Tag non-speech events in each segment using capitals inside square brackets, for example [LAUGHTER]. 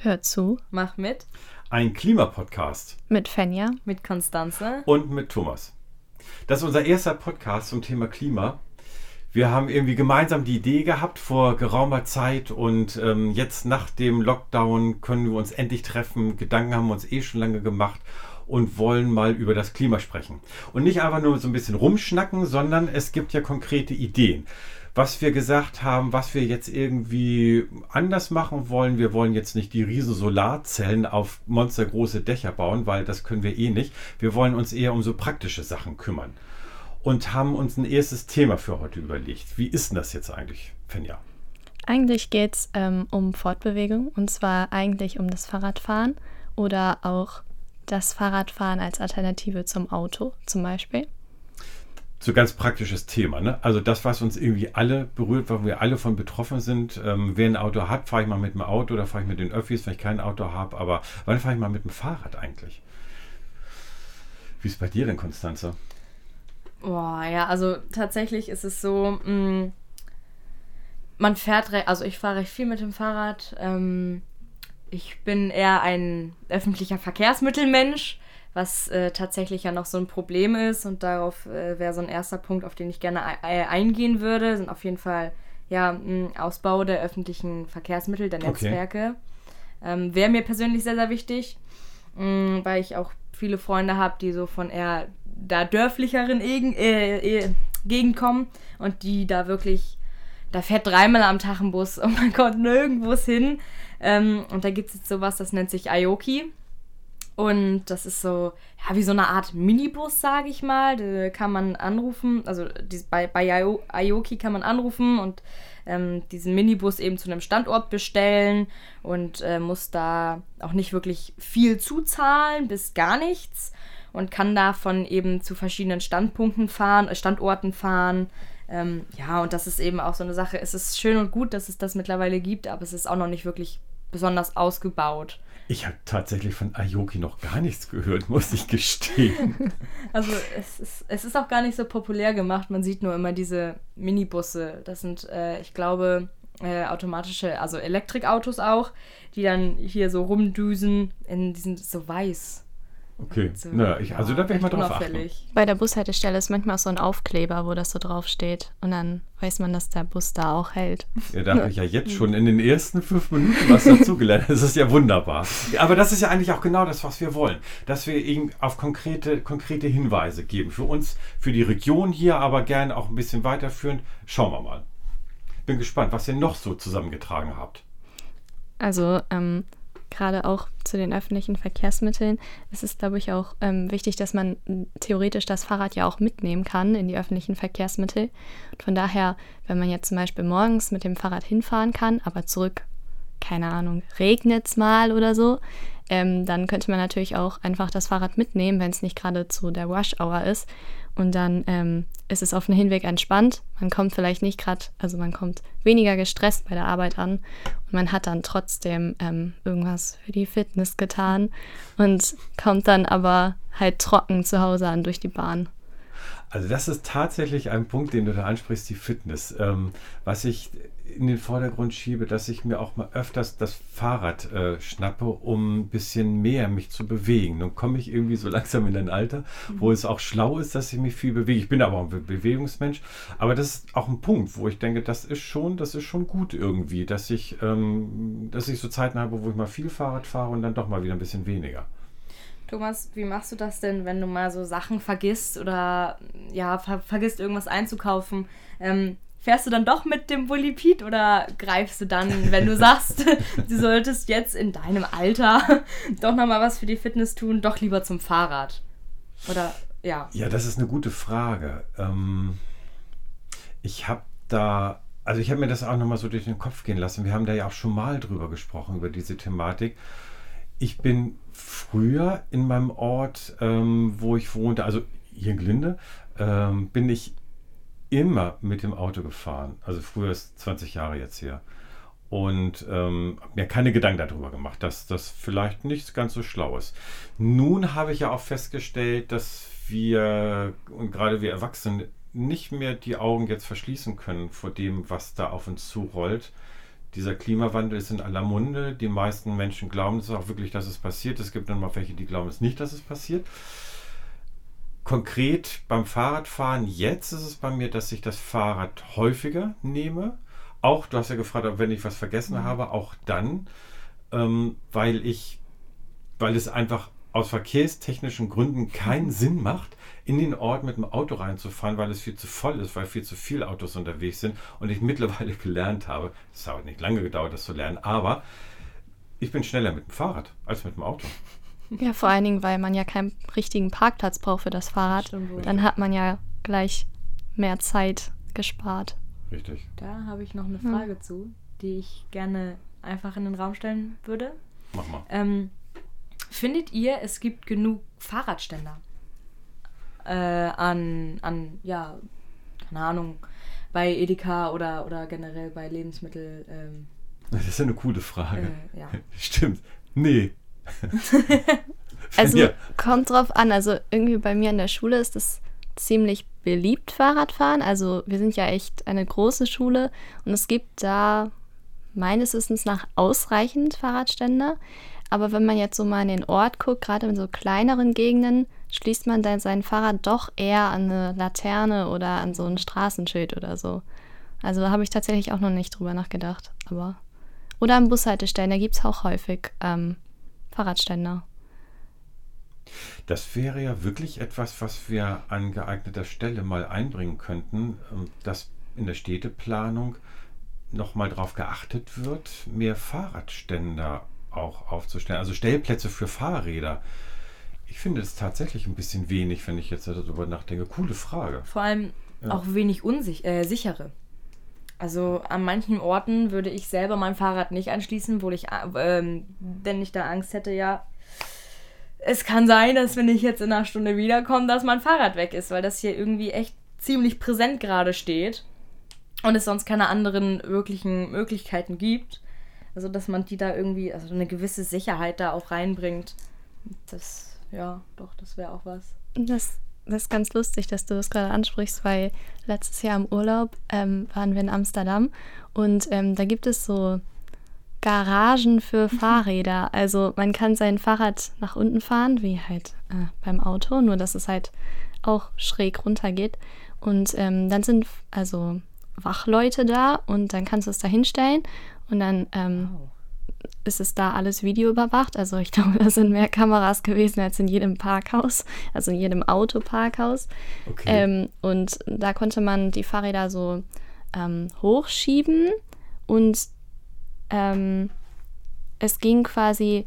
Hört zu. Mach mit. Ein Klimapodcast. Mit Fenja. Mit Konstanze. Und mit Thomas. Das ist unser erster Podcast zum Thema Klima. Wir haben irgendwie gemeinsam die Idee gehabt vor geraumer Zeit und ähm, jetzt nach dem Lockdown können wir uns endlich treffen. Gedanken haben wir uns eh schon lange gemacht und wollen mal über das Klima sprechen. Und nicht einfach nur so ein bisschen rumschnacken, sondern es gibt ja konkrete Ideen was wir gesagt haben, was wir jetzt irgendwie anders machen wollen. Wir wollen jetzt nicht die riesen Solarzellen auf monstergroße Dächer bauen, weil das können wir eh nicht. Wir wollen uns eher um so praktische Sachen kümmern und haben uns ein erstes Thema für heute überlegt. Wie ist denn das jetzt eigentlich, Fenja? Eigentlich geht es ähm, um Fortbewegung und zwar eigentlich um das Fahrradfahren oder auch das Fahrradfahren als Alternative zum Auto zum Beispiel so ganz praktisches Thema. Ne? Also das, was uns irgendwie alle berührt, wo wir alle von betroffen sind. Ähm, wer ein Auto hat, fahre ich mal mit dem Auto oder fahre ich mit den Öffis, wenn ich kein Auto habe. Aber wann fahre ich mal mit dem Fahrrad eigentlich? Wie ist es bei dir denn, Konstanze? Boah, ja, also tatsächlich ist es so, mh, mm, man fährt, also ich fahre recht viel mit dem Fahrrad. Ähm, ich bin eher ein öffentlicher Verkehrsmittelmensch was äh, tatsächlich ja noch so ein Problem ist und darauf äh, wäre so ein erster Punkt, auf den ich gerne eingehen würde, sind auf jeden Fall ja ein Ausbau der öffentlichen Verkehrsmittel, der Netzwerke. Okay. Ähm, wäre mir persönlich sehr, sehr wichtig, mh, weil ich auch viele Freunde habe, die so von eher da dörflicheren Egen, äh, äh, Gegend kommen und die da wirklich, da fährt dreimal am Tag ein Bus und man kommt nirgendwo hin. Ähm, und da gibt es jetzt sowas, das nennt sich Aoki. Und das ist so, ja, wie so eine Art Minibus, sage ich mal. Da kann man anrufen, also die, bei, bei Aoki kann man anrufen und ähm, diesen Minibus eben zu einem Standort bestellen und äh, muss da auch nicht wirklich viel zuzahlen, bis gar nichts. Und kann davon eben zu verschiedenen Standpunkten fahren, äh, Standorten fahren. Ähm, ja, und das ist eben auch so eine Sache. Es ist schön und gut, dass es das mittlerweile gibt, aber es ist auch noch nicht wirklich besonders ausgebaut. Ich habe tatsächlich von Ayoki noch gar nichts gehört, muss ich gestehen. [LAUGHS] Also es ist, es ist auch gar nicht so populär gemacht. Man sieht nur immer diese Minibusse. Das sind, äh, ich glaube, äh, automatische, also Elektrikautos auch, die dann hier so rumdüsen in diesen so weiß. Okay, so, naja, ich, also da werde ich mal drauf achten. Bei der Bushaltestelle ist manchmal auch so ein Aufkleber, wo das so drauf steht. Und dann weiß man, dass der Bus da auch hält. Ja, da habe ich ja [LAUGHS] jetzt schon in den ersten fünf Minuten was dazugelernt. Das ist ja wunderbar. Aber das ist ja eigentlich auch genau das, was wir wollen. Dass wir eben auf konkrete, konkrete Hinweise geben. Für uns, für die Region hier, aber gerne auch ein bisschen weiterführend. Schauen wir mal. Bin gespannt, was ihr noch so zusammengetragen habt. Also, ähm, gerade auch zu den öffentlichen Verkehrsmitteln, ist es, glaube ich, auch ähm, wichtig, dass man theoretisch das Fahrrad ja auch mitnehmen kann in die öffentlichen Verkehrsmittel. Und von daher, wenn man jetzt zum Beispiel morgens mit dem Fahrrad hinfahren kann, aber zurück, keine Ahnung, regnet es mal oder so, ähm, dann könnte man natürlich auch einfach das Fahrrad mitnehmen, wenn es nicht gerade zu der Rush-Hour ist. Und dann ähm, ist es auf dem Hinweg entspannt. Man kommt vielleicht nicht gerade, also man kommt weniger gestresst bei der Arbeit an und man hat dann trotzdem ähm, irgendwas für die Fitness getan und kommt dann aber halt trocken zu Hause an durch die Bahn. Also das ist tatsächlich ein Punkt, den du da ansprichst, die Fitness. Ähm, was ich in den Vordergrund schiebe, dass ich mir auch mal öfters das Fahrrad äh, schnappe, um ein bisschen mehr mich zu bewegen. Nun komme ich irgendwie so [LAUGHS] langsam in ein Alter, mhm. wo es auch schlau ist, dass ich mich viel bewege. Ich bin aber auch ein Bewegungsmensch, aber das ist auch ein Punkt, wo ich denke, das ist schon, das ist schon gut irgendwie, dass ich, ähm, dass ich so Zeiten habe, wo ich mal viel Fahrrad fahre und dann doch mal wieder ein bisschen weniger. Thomas, wie machst du das denn, wenn du mal so Sachen vergisst oder ja, ver vergisst irgendwas einzukaufen? Ähm, fährst du dann doch mit dem Bully Pete oder greifst du dann, wenn du [LAUGHS] sagst, du solltest jetzt in deinem Alter [LAUGHS] doch nochmal was für die Fitness tun, doch lieber zum Fahrrad? Oder ja. Ja, das ist eine gute Frage. Ähm, ich habe da, also ich habe mir das auch nochmal so durch den Kopf gehen lassen. Wir haben da ja auch schon mal drüber gesprochen, über diese Thematik. Ich bin früher in meinem Ort, ähm, wo ich wohnte, also hier in Glinde, ähm, bin ich immer mit dem Auto gefahren. Also früher ist 20 Jahre jetzt her. Und ähm, mir keine Gedanken darüber gemacht, dass das vielleicht nicht ganz so schlau ist. Nun habe ich ja auch festgestellt, dass wir, und gerade wir Erwachsene, nicht mehr die Augen jetzt verschließen können vor dem, was da auf uns zurollt. dieser Klimawandel ist in aller Munde. Die meisten Menschen glauben es auch wirklich, dass es passiert. Es gibt dann mal welche, die glauben es nicht, dass es passiert. Konkret beim Fahrradfahren jetzt ist es bei mir, dass ich das Fahrrad häufiger nehme. Auch, du hast ja gefragt, wenn ich was vergessen mhm. habe, auch dann, ähm, weil ich, weil es einfach aus verkehrstechnischen Gründen keinen Sinn macht, in den Ort mit dem Auto reinzufahren, weil es viel zu voll ist, weil viel zu viele Autos unterwegs sind und ich [LAUGHS] mittlerweile gelernt habe, es hat nicht lange gedauert, das zu lernen, aber ich bin schneller mit dem Fahrrad als mit dem Auto. [LAUGHS] Ja, vor allen Dingen, weil man ja keinen richtigen Parkplatz braucht für das Fahrrad. Stimmt, Dann hat man ja gleich mehr Zeit gespart. Richtig. Da habe ich noch eine Frage hm. zu, die ich gerne einfach in den Raum stellen würde. Mach mal. Ähm, findet ihr, es gibt genug Fahrradständer? äh, an, an, ja, keine Ahnung, bei Edeka oder, oder generell bei Lebensmittel. Ähm, das ist ja eine coole Frage. Äh, ja. [LAUGHS] Stimmt. Nee. [LAUGHS] also ja. kommt drauf an. Also irgendwie bei mir in der Schule ist es ziemlich beliebt, Fahrradfahren. Also wir sind ja echt eine große Schule und es gibt da meines Wissens nach ausreichend Fahrradständer. Aber wenn man jetzt so mal in den Ort guckt, gerade in so kleineren Gegenden, schließt man dann sein Fahrrad doch eher an eine Laterne oder an so ein Straßenschild oder so. Also da habe ich tatsächlich auch noch nicht drüber nachgedacht. Aber oder an Bushaltestellen, da gibt es auch häufig ähm, Fahrradständer. Das wäre ja wirklich etwas, was wir an geeigneter Stelle mal einbringen könnten, ähm, dass in der Städteplanung nochmal darauf geachtet wird, mehr Fahrradständer auch aufzustellen. Also Stellplätze für Fahrräder. Ich finde es tatsächlich ein bisschen wenig, wenn ich jetzt darüber nachdenke. Coole Frage. Vor allem ja. auch wenig unsichere. Äh, also an manchen Orten würde ich selber mein Fahrrad nicht anschließen, wo ich, ähm, denn ich da Angst hätte, ja, es kann sein, dass wenn ich jetzt in einer Stunde wiederkomme, dass mein Fahrrad weg ist, weil das hier irgendwie echt ziemlich präsent gerade steht und es sonst keine anderen wirklichen Möglichkeiten gibt. Also, dass man die da irgendwie, also eine gewisse Sicherheit da auch reinbringt. Das, ja, doch, das wäre auch was. Das, das ist ganz lustig, dass du das gerade ansprichst, weil letztes Jahr im Urlaub ähm, waren wir in Amsterdam und ähm, da gibt es so Garagen für Fahrräder. Also man kann sein Fahrrad nach unten fahren, wie halt äh, beim Auto, nur dass es halt auch schräg runter geht. Und ähm, dann sind also Wachleute da und dann kannst du es da hinstellen und dann ähm, wow. Ist es da alles videoüberwacht. Also ich [LAUGHS] glaube, da sind mehr Kameras gewesen als in jedem Parkhaus, also in jedem Autoparkhaus. Okay. Ähm, und da konnte man die Fahrräder so ähm, hochschieben und ähm, es ging quasi,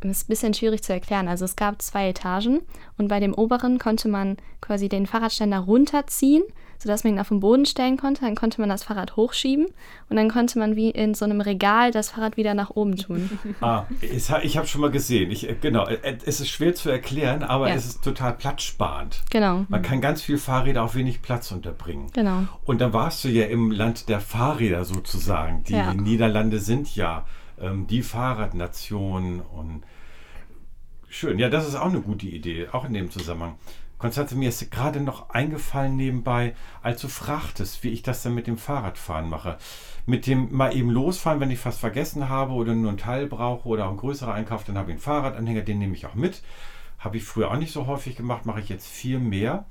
das ist ein bisschen schwierig zu erklären. Also es gab zwei Etagen und bei dem oberen konnte man quasi den Fahrradständer runterziehen sodass man ihn auf den Boden stellen konnte. Dann konnte man das Fahrrad hochschieben und dann konnte man wie in so einem Regal das Fahrrad wieder nach oben tun. Ah, ich habe schon mal gesehen. Ich, äh, genau, äh, es ist schwer zu erklären, aber ja. es ist total platzsparend. Genau. Man kann ganz viel Fahrräder auf wenig Platz unterbringen. Genau. Und dann warst du ja im Land der Fahrräder sozusagen. Die ja. Niederlande sind ja ähm, die Fahrradnation und schön. Ja, das ist auch eine gute Idee, auch in dem Zusammenhang. Konstanze, mir ist gerade noch eingefallen nebenbei, als du fragtest, wie ich das dann mit dem Fahrradfahren mache. Mit dem mal eben losfahren, wenn ich fast vergessen habe oder nur einen Teil brauche oder auch ein größerer Einkauf, dann habe ich einen Fahrradanhänger, den nehme ich auch mit. Habe ich früher auch nicht so häufig gemacht, mache ich jetzt viel mehr.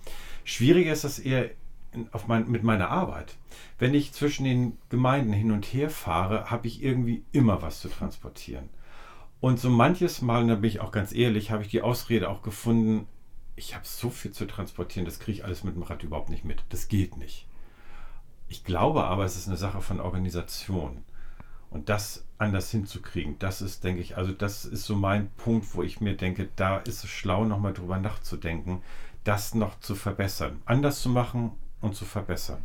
Schwieriger ist das eher auf mein, mit meiner Arbeit. Wenn ich zwischen den Gemeinden hin und her fahre, habe ich irgendwie immer was zu transportieren. Und so manches Mal, und da bin ich auch ganz ehrlich, habe ich die Ausrede auch gefunden, ich habe so viel zu transportieren, das kriege ich alles mit dem Rad überhaupt nicht mit. Das geht nicht. Ich glaube aber, es ist eine Sache von Organisation. Und das anders hinzukriegen, das ist, denke ich, also das ist so mein Punkt, wo ich mir denke, da ist es schlau, nochmal drüber nachzudenken, das noch zu verbessern, anders zu machen und zu verbessern.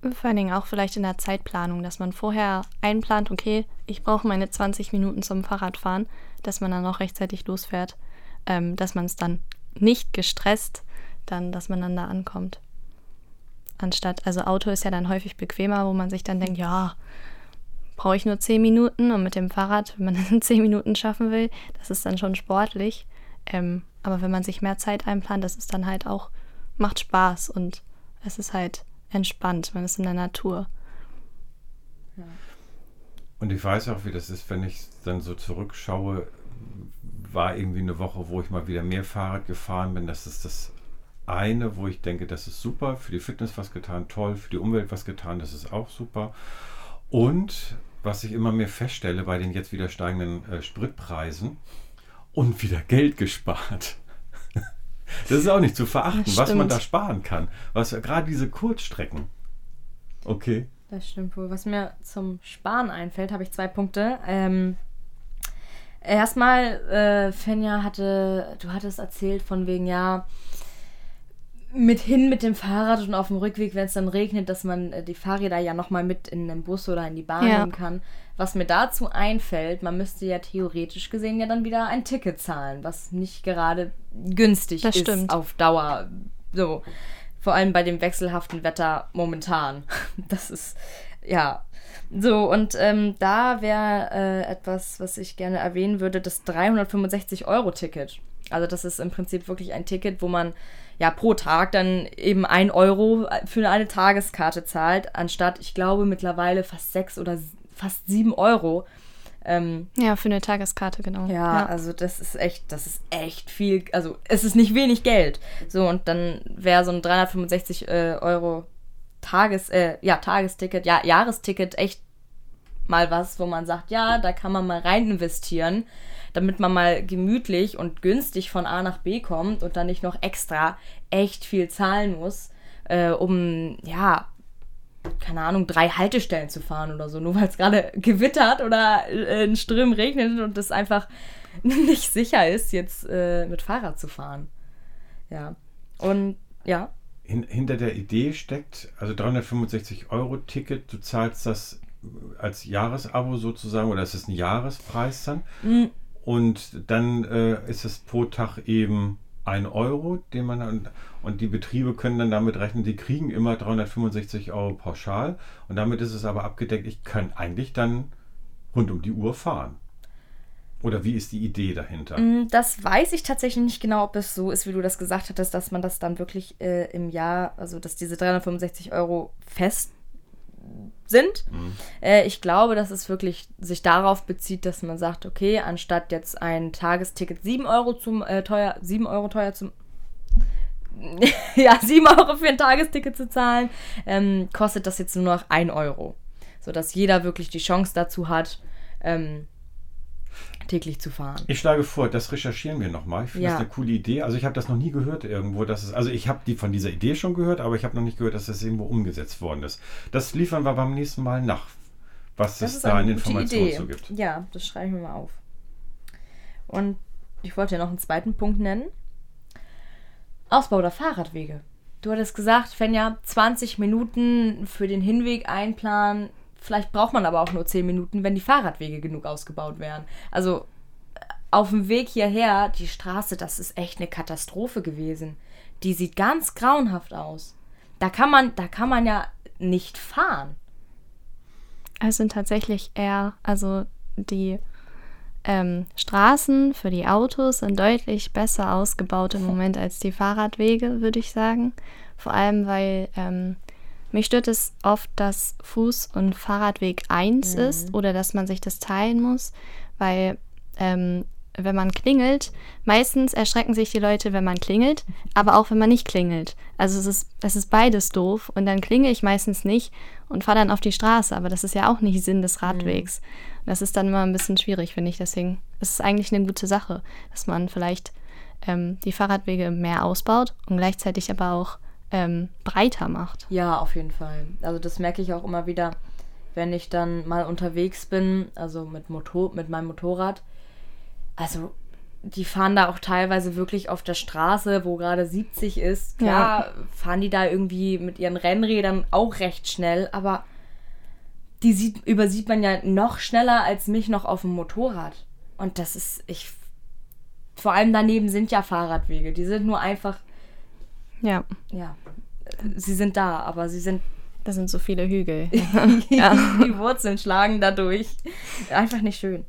Vor allen Dingen auch vielleicht in der Zeitplanung, dass man vorher einplant, okay, ich brauche meine 20 Minuten zum Fahrradfahren, dass man dann auch rechtzeitig losfährt, ähm, dass man es dann nicht gestresst dann, dass man dann da ankommt. Anstatt, also Auto ist ja dann häufig bequemer, wo man sich dann denkt, ja, brauche ich nur zehn Minuten und mit dem Fahrrad, wenn man [LAUGHS] das in zehn Minuten schaffen will, das ist dann schon sportlich. Ähm, aber wenn man sich mehr Zeit einplant, das ist dann halt auch, macht Spaß und es ist halt entspannt, man ist in der Natur. Ja. Und ich weiß auch, wie das ist, wenn ich dann so zurückschaue, war irgendwie eine Woche, wo ich mal wieder mehr Fahrrad gefahren bin. Das ist das eine, wo ich denke, das ist super, für die Fitness was getan, toll, für die Umwelt was getan, das ist auch super. Und was ich immer mehr feststelle bei den jetzt wieder steigenden äh, Spritpreisen und wieder Geld gespart. [LAUGHS] das ist auch nicht zu verachten, was man da sparen kann. Was gerade diese Kurzstrecken. Okay. Das stimmt wohl. Was mir zum Sparen einfällt, habe ich zwei Punkte. Ähm, erstmal, äh, Fenja hatte, du hattest erzählt von wegen, ja, mit hin mit dem Fahrrad und auf dem Rückweg, wenn es dann regnet, dass man äh, die Fahrräder ja nochmal mit in den Bus oder in die Bahn ja. nehmen kann. Was mir dazu einfällt, man müsste ja theoretisch gesehen ja dann wieder ein Ticket zahlen, was nicht gerade günstig das ist stimmt. auf Dauer. So. Vor allem bei dem wechselhaften Wetter momentan. [LAUGHS] Das ist, ja. So, und ähm, da wäre äh, etwas, was ich gerne erwähnen würde, das 365-Euro-Ticket. Also das ist im Prinzip wirklich ein Ticket, wo man ja pro Tag dann eben ein Euro für eine Tageskarte zahlt, anstatt, ich glaube, mittlerweile fast sechs oder fast sieben Euro. Ähm, ja, für eine Tageskarte, genau. Ja, ja, also das ist echt, das ist echt viel, also es ist nicht wenig Geld. So, und dann wäre so ein 365 äh, Euro Tages, äh, ja, Tagesticket, ja, Jahresticket echt mal was, wo man sagt, ja, da kann man mal rein investieren damit man mal gemütlich und günstig von A nach B kommt und dann nicht noch extra echt viel zahlen muss, äh, um, ja, keine Ahnung, drei Haltestellen zu fahren oder so, nur weil es gerade [LAUGHS] gewittert oder äh, in Strömen regnet und es einfach [LAUGHS] nicht sicher ist, jetzt äh, mit Fahrrad zu fahren. Ja. Und ja. Hin, hinter der Idee steckt, also 365 Euro Ticket, du zahlst das als Jahresabo sozusagen oder ist es ein Jahrespreis dann? Mhm. Und dann äh, ist es pro Tag eben ein Euro, den man und die Betriebe können dann damit rechnen, die kriegen immer 365 Euro pauschal und damit ist es aber abgedeckt. Ich kann eigentlich dann rund um die Uhr fahren. Oder wie ist die Idee dahinter? Mm, das weiß ich tatsächlich nicht genau, ob es so ist, wie du das gesagt hattest, dass man das dann wirklich äh, im Jahr, also dass diese 365 Euro fest sind. Mhm. Äh, ich glaube, dass es wirklich sich darauf bezieht, dass man sagt, okay, anstatt jetzt ein Tagesticket 7 Euro zum äh, teuer, 7 Euro teuer zum [LAUGHS] ja, 7 Euro für ein Tagesticket zu zahlen, ähm, kostet das jetzt nur noch 1 Euro. Sodass jeder wirklich die Chance dazu hat, ähm, täglich zu fahren. Ich schlage vor, das recherchieren wir nochmal. Ich finde ja. das eine coole Idee. Also ich habe das noch nie gehört irgendwo. Dass es, also ich habe die von dieser Idee schon gehört, aber ich habe noch nicht gehört, dass das irgendwo umgesetzt worden ist. Das liefern wir beim nächsten Mal nach, was das es da an Informationen zu gibt. Ja, das schreiben wir mal auf. Und ich wollte ja noch einen zweiten Punkt nennen. Ausbau der Fahrradwege. Du hattest gesagt, Fenja, 20 Minuten für den Hinweg einplanen Vielleicht braucht man aber auch nur 10 Minuten, wenn die Fahrradwege genug ausgebaut wären. Also auf dem Weg hierher, die Straße, das ist echt eine Katastrophe gewesen. Die sieht ganz grauenhaft aus. Da kann man, da kann man ja nicht fahren. Es sind tatsächlich eher, also die ähm, Straßen für die Autos sind deutlich besser ausgebaut im [LAUGHS] Moment als die Fahrradwege, würde ich sagen. Vor allem, weil ähm, mich stört es oft, dass Fuß- und Fahrradweg eins mhm. ist oder dass man sich das teilen muss, weil ähm, wenn man klingelt, meistens erschrecken sich die Leute, wenn man klingelt, aber auch wenn man nicht klingelt. Also es ist, es ist beides doof und dann klinge ich meistens nicht und fahre dann auf die Straße, aber das ist ja auch nicht Sinn des Radwegs. Mhm. Das ist dann immer ein bisschen schwierig, finde ich. Deswegen ist es eigentlich eine gute Sache, dass man vielleicht ähm, die Fahrradwege mehr ausbaut und gleichzeitig aber auch ähm, breiter macht. Ja, auf jeden Fall. Also das merke ich auch immer wieder, wenn ich dann mal unterwegs bin, also mit, Motor mit meinem Motorrad. Also die fahren da auch teilweise wirklich auf der Straße, wo gerade 70 ist. Klar, ja. fahren die da irgendwie mit ihren Rennrädern auch recht schnell, aber die sieht, übersieht man ja noch schneller als mich noch auf dem Motorrad. Und das ist, ich. Vor allem daneben sind ja Fahrradwege. Die sind nur einfach ja. Ja. Sie sind da, aber sie sind. Da sind so viele Hügel. [LAUGHS] ja. [LAUGHS] Die Wurzeln schlagen dadurch. Einfach nicht schön.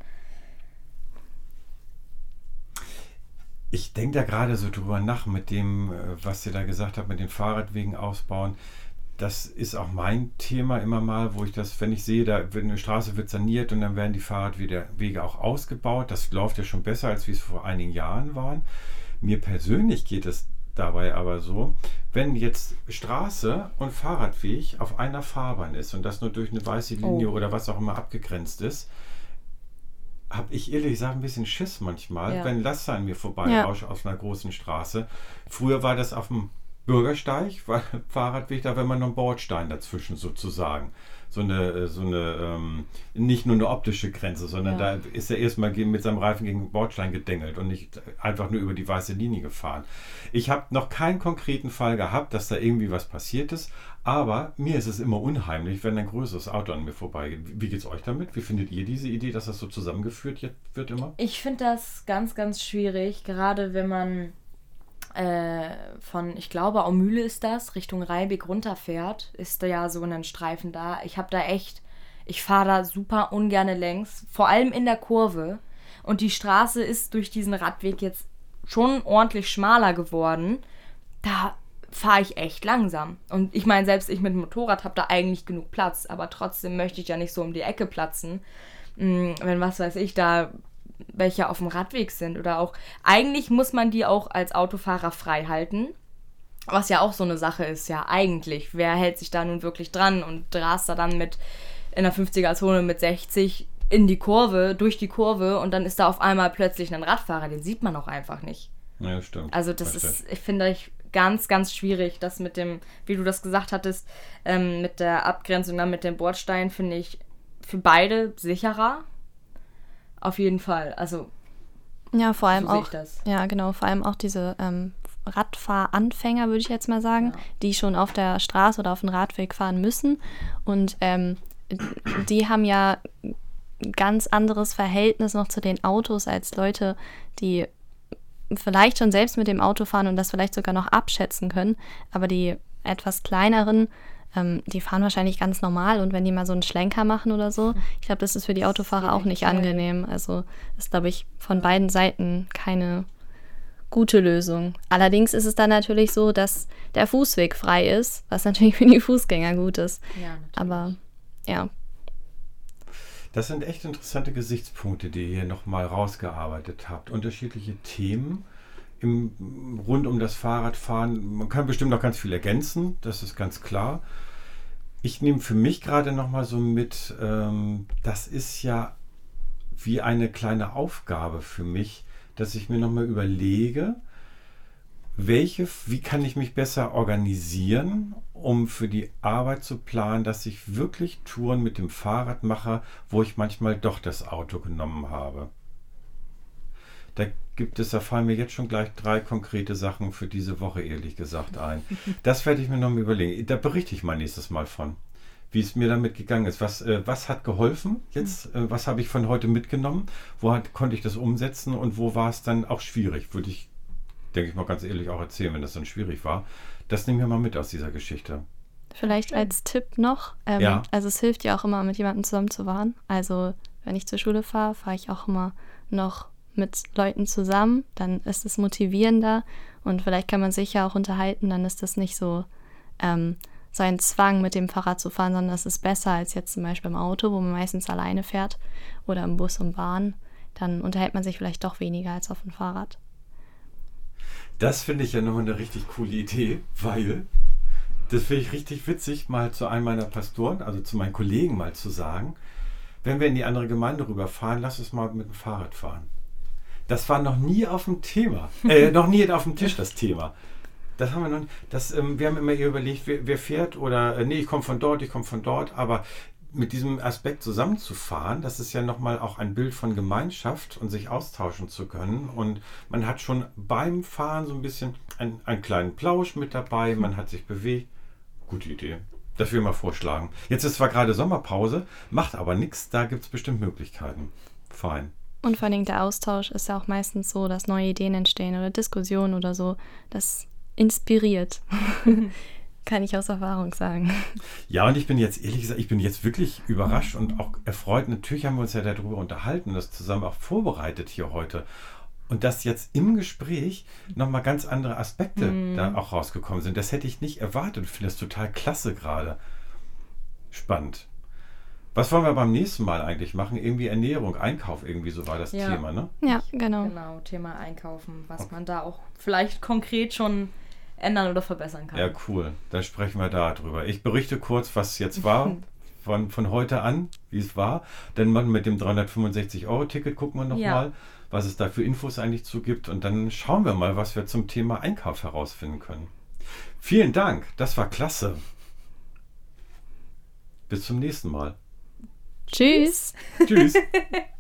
Ich denke da gerade so drüber nach mit dem, äh, was ihr da gesagt habt, mit den Fahrradwegen ausbauen. das ist auch mein Thema immer mal, wo ich das, wenn ich sehe, da wird eine Straße wird saniert und dann werden die Fahrradwege auch ausgebaut. Das läuft ja schon besser, als wie es vor einigen Jahren waren. Mir persönlich geht es dabei aber so, wenn jetzt Straße und Fahrradweg auf einer Fahrbahn ist und das nur durch eine weiße Linie oh. oder was auch immer abgegrenzt ist, habe ich ehrlich gesagt ein bisschen Schiss manchmal, ja. wenn Laster an mir vorbei ja. auf einer großen Straße. Früher war das auf dem Bürgersteig, [LAUGHS] Fahrradweg, da wäre man noch ein Bordstein dazwischen sozusagen so eine, äh, so eine ähm, nicht nur eine optische Grenze, sondern ja. da ist er erstmal mit seinem Reifen gegen den Bordstein gedengelt und nicht einfach nur über die weiße Linie gefahren. Ich habe noch keinen konkreten Fall gehabt, dass da irgendwie was passiert ist, aber mir ist es immer unheimlich, wenn ein größeres Auto an mir vorbeigeht. Wie geht es euch damit? Wie findet ihr diese Idee, dass das so zusammengeführt wird immer? Ich finde das ganz, ganz schwierig, gerade wenn man äh, von, ich glaube, Aumühle ist das, Richtung Reibig runterfährt, ist da ja so ein Streifen da. Ich habe da echt, ich fahre da super ungerne längs, vor allem in der Kurve. Und die Straße ist durch diesen Radweg jetzt schon ordentlich schmaler geworden. Da fahre ich echt langsam. Und ich meine, selbst ich mit dem Motorrad habe da eigentlich genug Platz, aber trotzdem möchte ich ja nicht so um die Ecke platzen. Hm, wenn, was weiß ich, da welche auf dem Radweg sind oder auch eigentlich muss man die auch als Autofahrer frei halten. Was ja auch so eine Sache ist, ja, eigentlich. Wer hält sich da nun wirklich dran und rast da dann mit in der 50er-Zone mit 60 in die Kurve, durch die Kurve und dann ist da auf einmal plötzlich ein Radfahrer, den sieht man auch einfach nicht. Ja, stimmt. Also das Richtig. ist, ich finde ich ganz, ganz schwierig, das mit dem, wie du das gesagt hattest, ähm, mit der Abgrenzung dann mit dem Bordstein finde ich für beide sicherer, auf jeden Fall. Also. Ja, vor allem so auch. Ja, genau. Vor allem auch diese ähm, Radfahranfänger, würde ich jetzt mal sagen, ja. die schon auf der Straße oder auf dem Radweg fahren müssen. Und ähm, die haben ja ein ganz anderes Verhältnis noch zu den Autos als Leute, die vielleicht schon selbst mit dem Auto fahren und das vielleicht sogar noch abschätzen können. Aber die etwas kleineren ähm, die fahren wahrscheinlich ganz normal und wenn die mal so einen Schlenker machen oder so, ich glaube, das ist für die Autofahrer auch nicht angenehm. Also ist, glaube ich, von beiden Seiten keine gute Lösung. Allerdings ist es dann natürlich so, dass der Fußweg frei ist, was natürlich für die Fußgänger gut ist. Ja, natürlich. Aber ja. Das sind echt interessante Gesichtspunkte, die ihr hier nochmal rausgearbeitet habt. Unterschiedliche Themen im, rund um das Fahrradfahren. Man kann bestimmt noch ganz viel ergänzen, das ist ganz klar. Ich nehme für mich gerade noch mal so mit, ähm, das ist ja wie eine kleine Aufgabe für mich, dass ich mir noch mal überlege, welche, wie kann ich mich besser organisieren, um für die Arbeit zu planen, dass ich wirklich Touren mit dem Fahrrad mache, wo ich manchmal doch das Auto genommen habe. Da gibt es, da fallen mir jetzt schon gleich drei konkrete Sachen für diese Woche, ehrlich gesagt, ein. [LAUGHS] Das werde ich mir noch mal überlegen. Da berichte ich mal nächstes Mal von, wie es mir damit gegangen ist. Was, äh, was hat geholfen jetzt? Äh, was habe ich von heute mitgenommen? Wo hat, konnte ich das umsetzen und wo war es dann auch schwierig? Würde ich, denke ich mal ganz ehrlich, auch erzählen, wenn das dann schwierig war. Das nehmen wir mal mit aus dieser Geschichte. Vielleicht als Tipp noch, ähm, ja. also es hilft ja auch immer, mit jemandem zusammen zu fahren. Also wenn ich zur Schule fahre, fahre ich auch immer noch mit Leuten zusammen, dann ist es motivierender und vielleicht kann man sich ja auch unterhalten, dann ist das nicht so, ähm, so ein Zwang, mit dem Fahrrad zu fahren, sondern es ist besser als jetzt zum Beispiel im Auto, wo man meistens alleine fährt oder im Bus und Bahn. Dann unterhält man sich vielleicht doch weniger als auf dem Fahrrad. Das finde ich ja nochmal eine richtig coole Idee, weil das finde ich richtig witzig, mal zu einem meiner Pastoren, also zu meinen Kollegen mal zu sagen, wenn wir in die andere Gemeinde rüberfahren, lass uns mal mit dem Fahrrad fahren. Das war noch nie auf dem Thema, äh, noch nie auf dem Tisch das Thema. Das haben wir noch. Das, ähm, wir haben immer überlegt, wer, wer fährt oder äh, nee, ich komme von dort, ich komme von dort, aber mit diesem Aspekt zusammenzufahren, das ist ja nochmal auch ein Bild von Gemeinschaft und sich austauschen zu können. Und man hat schon beim Fahren so ein bisschen ein, einen kleinen Plausch mit dabei, man hat sich bewegt. Gute Idee. Das will ich mal vorschlagen. Jetzt ist zwar gerade Sommerpause, macht aber nichts, da gibt es bestimmt Möglichkeiten. Fein. Und vor allem der Austausch ist ja auch meistens so, dass neue Ideen entstehen oder Diskussionen oder so. Das inspiriert. [LAUGHS] Kann ich aus Erfahrung sagen. Ja, und ich bin jetzt, ehrlich gesagt, ich bin jetzt wirklich überrascht und auch erfreut. Natürlich haben wir uns ja darüber unterhalten, das zusammen auch vorbereitet hier heute. und dass jetzt im Gespräch nochmal ganz andere Aspekte Mhm. da auch rausgekommen sind. Das hätte ich nicht erwartet. Ich finde das total klasse gerade. Spannend. Was wollen wir beim nächsten Mal eigentlich machen? Irgendwie Ernährung, Einkauf, irgendwie so war das Ja. Thema, ne? Ja, genau. Genau, Thema Einkaufen, was man da auch vielleicht konkret schon ändern oder verbessern kann. Ja, cool. Dann sprechen wir da drüber. Ich berichte kurz, was jetzt war, [LAUGHS] von, von heute an, wie es war. Dann machen wir mit dem 365-Euro-Ticket, gucken wir nochmal, Ja. was es da für Infos eigentlich zu gibt. Und dann schauen wir mal, was wir zum Thema Einkauf herausfinden können. Vielen Dank, das war klasse. Bis zum nächsten Mal. Tschüss. Tschüss. [LAUGHS]